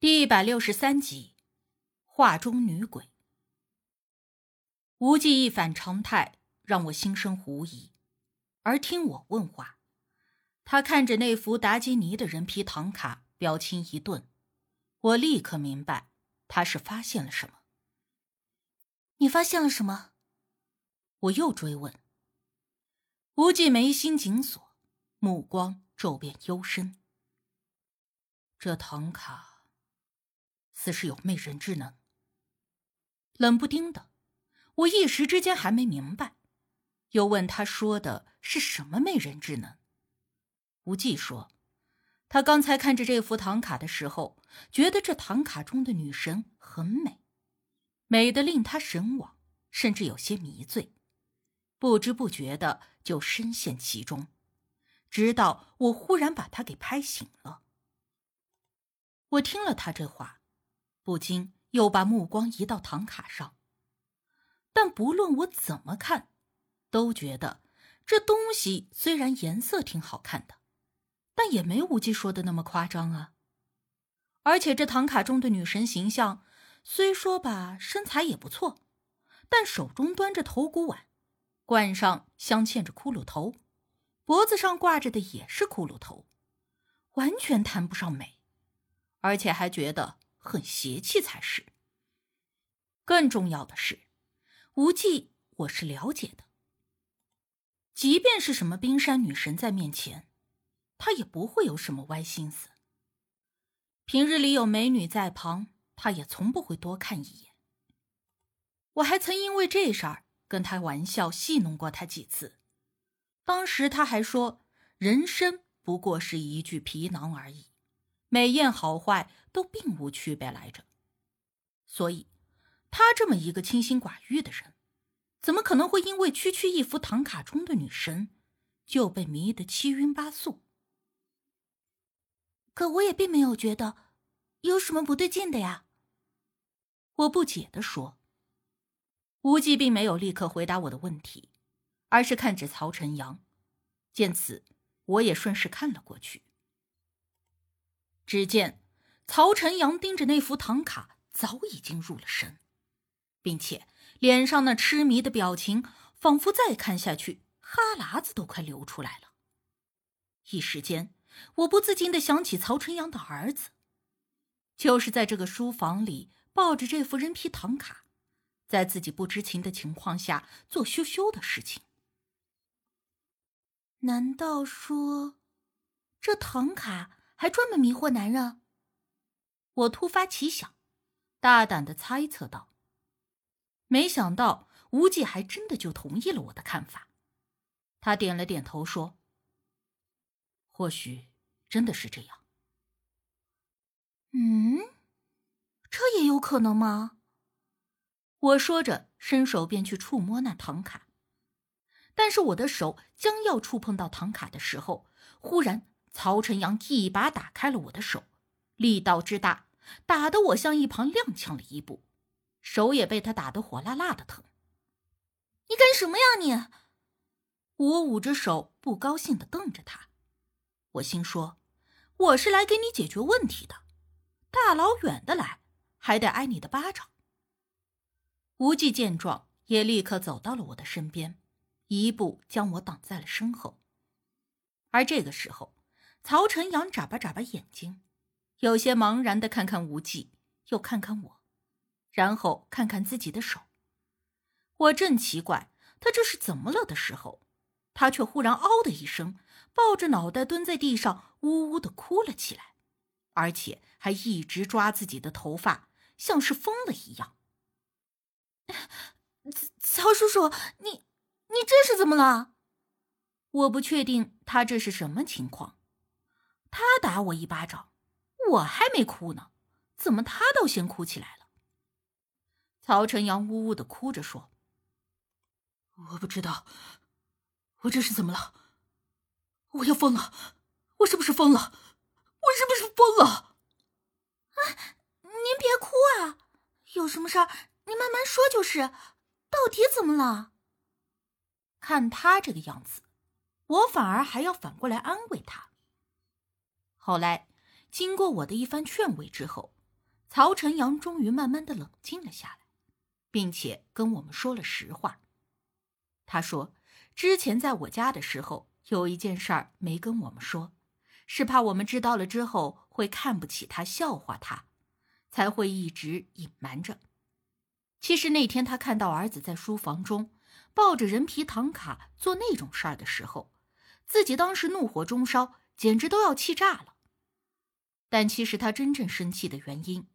第一百六十三集，画中女鬼。无忌一反常态，让我心生狐疑。而听我问话，他看着那幅达基尼的人皮唐卡，表情一顿。我立刻明白，他是发现了什么。你发现了什么？我又追问。无忌眉心紧锁，目光骤变幽深。这唐卡。似是有媚人之能。冷不丁的，我一时之间还没明白，又问他说的是什么媚人之能。无忌说，他刚才看着这幅唐卡的时候，觉得这唐卡中的女神很美，美的令他神往，甚至有些迷醉，不知不觉的就深陷其中，直到我忽然把他给拍醒了。我听了他这话。不禁又把目光移到唐卡上，但不论我怎么看，都觉得这东西虽然颜色挺好看的，但也没无忌说的那么夸张啊。而且这唐卡中的女神形象，虽说吧身材也不错，但手中端着头骨碗，罐上镶嵌着骷髅头，脖子上挂着的也是骷髅头，完全谈不上美，而且还觉得。很邪气才是。更重要的是，无忌我是了解的。即便是什么冰山女神在面前，他也不会有什么歪心思。平日里有美女在旁，他也从不会多看一眼。我还曾因为这事儿跟他玩笑戏弄过他几次，当时他还说：“人生不过是一具皮囊而已。”美艳好坏都并无区别来着，所以，他这么一个清心寡欲的人，怎么可能会因为区区一幅唐卡中的女神，就被迷得七晕八素？可我也并没有觉得有什么不对劲的呀。我不解的说。无忌并没有立刻回答我的问题，而是看着曹晨阳。见此，我也顺势看了过去。只见曹晨阳盯着那幅唐卡，早已经入了神，并且脸上那痴迷的表情，仿佛再看下去，哈喇子都快流出来了。一时间，我不自禁的想起曹晨阳的儿子，就是在这个书房里抱着这幅人皮唐卡，在自己不知情的情况下做羞羞的事情。难道说，这唐卡？还专门迷惑男人，我突发奇想，大胆的猜测道。没想到无忌还真的就同意了我的看法，他点了点头说：“或许真的是这样。”嗯，这也有可能吗？我说着，伸手便去触摸那唐卡，但是我的手将要触碰到唐卡的时候，忽然。曹晨阳一把打开了我的手，力道之大，打得我向一旁踉跄了一步，手也被他打得火辣辣的疼。你干什么呀你？我捂着手，不高兴的瞪着他。我心说，我是来给你解决问题的，大老远的来，还得挨你的巴掌。无忌见状，也立刻走到了我的身边，一步将我挡在了身后。而这个时候。曹晨阳眨巴眨巴眼睛，有些茫然的看看无忌，又看看我，然后看看自己的手。我正奇怪他这是怎么了的时候，他却忽然“嗷”的一声，抱着脑袋蹲在地上，呜呜的哭了起来，而且还一直抓自己的头发，像是疯了一样。曹叔叔，你你这是怎么了？我不确定他这是什么情况。他打我一巴掌，我还没哭呢，怎么他倒先哭起来了？曹晨阳呜呜的哭着说：“我不知道，我这是怎么了？我要疯了！我是不是疯了？我是不是疯了？”啊，您别哭啊，有什么事儿您慢慢说就是。到底怎么了？看他这个样子，我反而还要反过来安慰他。后来，经过我的一番劝慰之后，曹晨阳终于慢慢的冷静了下来，并且跟我们说了实话。他说，之前在我家的时候，有一件事儿没跟我们说，是怕我们知道了之后会看不起他、笑话他，才会一直隐瞒着。其实那天他看到儿子在书房中抱着人皮糖卡做那种事儿的时候，自己当时怒火中烧，简直都要气炸了。但其实他真正生气的原因，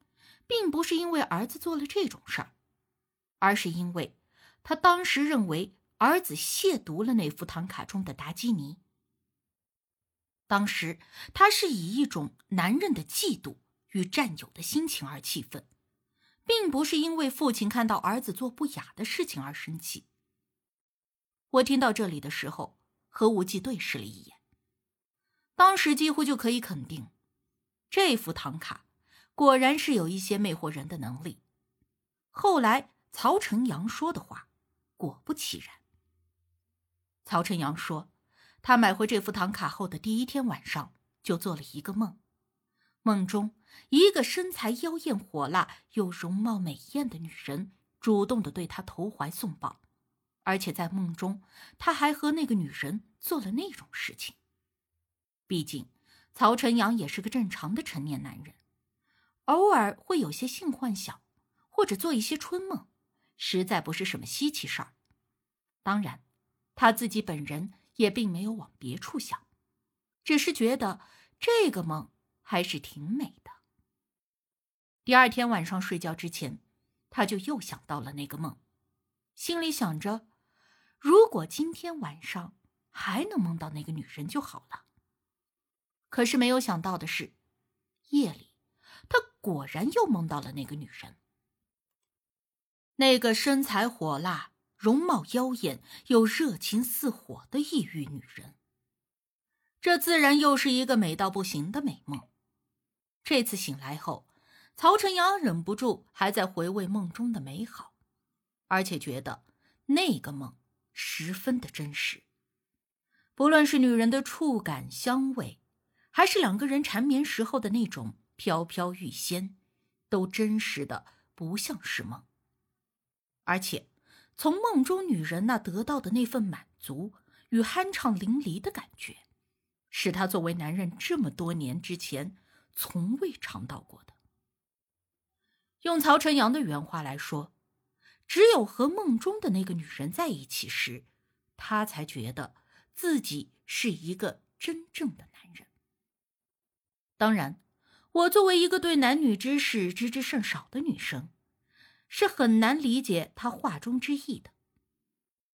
并不是因为儿子做了这种事儿，而是因为他当时认为儿子亵渎了那副唐卡中的达基尼。当时他是以一种男人的嫉妒与占有的心情而气愤，并不是因为父亲看到儿子做不雅的事情而生气。我听到这里的时候，和无忌对视了一眼，当时几乎就可以肯定。这副唐卡果然是有一些魅惑人的能力。后来曹晨阳说的话，果不其然。曹晨阳说，他买回这副唐卡后的第一天晚上，就做了一个梦，梦中一个身材妖艳、火辣又容貌美艳的女人主动的对他投怀送抱，而且在梦中他还和那个女人做了那种事情。毕竟。曹晨阳也是个正常的成年男人，偶尔会有些性幻想，或者做一些春梦，实在不是什么稀奇事儿。当然，他自己本人也并没有往别处想，只是觉得这个梦还是挺美的。第二天晚上睡觉之前，他就又想到了那个梦，心里想着，如果今天晚上还能梦到那个女人就好了。可是没有想到的是，夜里他果然又梦到了那个女人。那个身材火辣、容貌妖艳又热情似火的异域女人。这自然又是一个美到不行的美梦。这次醒来后，曹晨阳忍不住还在回味梦中的美好，而且觉得那个梦十分的真实。不论是女人的触感、香味。还是两个人缠绵时候的那种飘飘欲仙，都真实的不像是梦。而且，从梦中女人那得到的那份满足与酣畅淋漓的感觉，是他作为男人这么多年之前从未尝到过的。用曹晨阳的原话来说，只有和梦中的那个女人在一起时，他才觉得自己是一个真正的男人。当然，我作为一个对男女之事知之甚少的女生，是很难理解他话中之意的。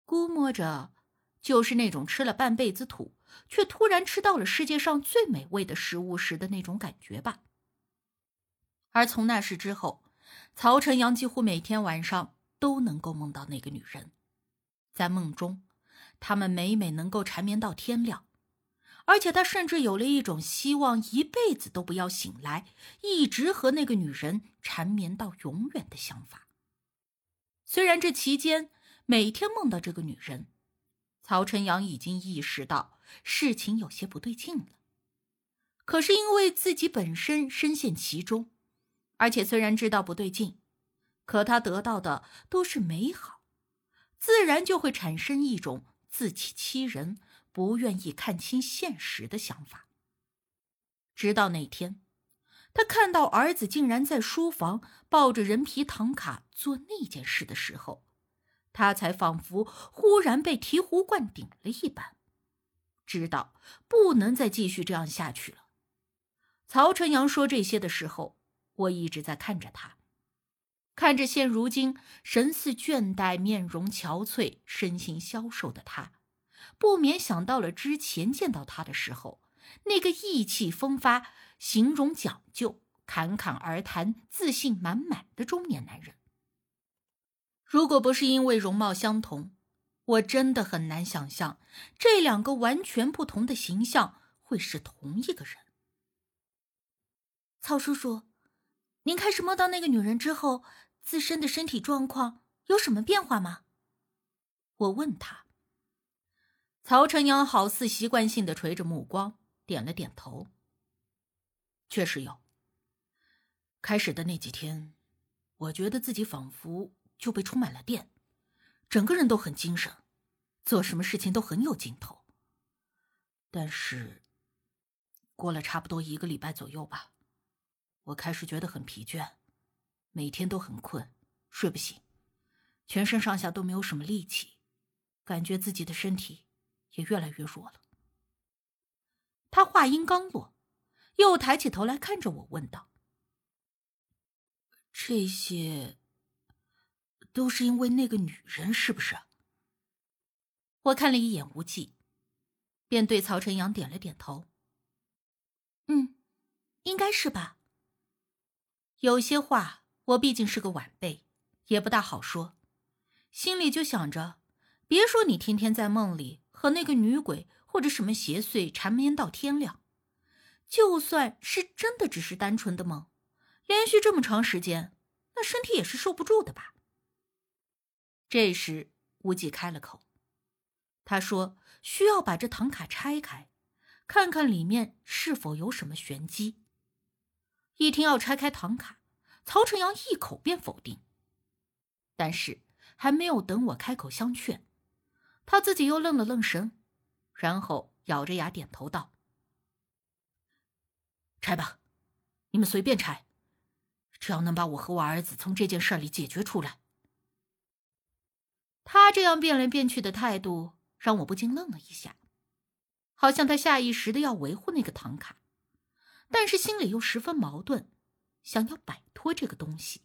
估摸着，就是那种吃了半辈子土，却突然吃到了世界上最美味的食物时的那种感觉吧。而从那时之后，曹晨阳几乎每天晚上都能够梦到那个女人，在梦中，他们每每能够缠绵到天亮。而且他甚至有了一种希望一辈子都不要醒来，一直和那个女人缠绵到永远的想法。虽然这期间每天梦到这个女人，曹晨阳已经意识到事情有些不对劲了。可是因为自己本身深陷其中，而且虽然知道不对劲，可他得到的都是美好，自然就会产生一种自欺欺人。不愿意看清现实的想法。直到那天，他看到儿子竟然在书房抱着人皮唐卡做那件事的时候，他才仿佛忽然被醍醐灌顶了一般，知道不能再继续这样下去了。曹晨阳说这些的时候，我一直在看着他，看着现如今神似倦怠、面容憔悴、身形消瘦的他。不免想到了之前见到他的时候，那个意气风发、形容讲究、侃侃而谈、自信满满的中年男人。如果不是因为容貌相同，我真的很难想象这两个完全不同的形象会是同一个人。曹叔叔，您开始摸到那个女人之后，自身的身体状况有什么变化吗？我问他。曹晨阳好似习惯性的垂着目光，点了点头。确实有。开始的那几天，我觉得自己仿佛就被充满了电，整个人都很精神，做什么事情都很有劲头。但是，过了差不多一个礼拜左右吧，我开始觉得很疲倦，每天都很困，睡不醒，全身上下都没有什么力气，感觉自己的身体也越来越弱了。他话音刚落，又抬起头来看着我，问道。这些都是因为那个女人，是不是？我看了一眼无忌，便对曹晨阳点了点头。嗯，应该是吧。有些话我毕竟是个晚辈，也不大好说，心里就想着，别说你天天在梦里和那个女鬼或者什么邪祟缠绵到天亮，就算是真的只是单纯的梦。连续这么长时间，那身体也是受不住的吧？这时，无忌开了口，他说：“需要把这唐卡拆开，看看里面是否有什么玄机。”一听要拆开唐卡，曹晨阳一口便否定。但是还没有等我开口相劝，他自己又愣了愣神，然后咬着牙点头道：“拆吧，你们随便拆。”只要能把我和我儿子从这件事里解决出来，他这样变来变去的态度让我不禁愣了一下，好像他下意识的要维护那个唐卡，但是心里又十分矛盾，想要摆脱这个东西。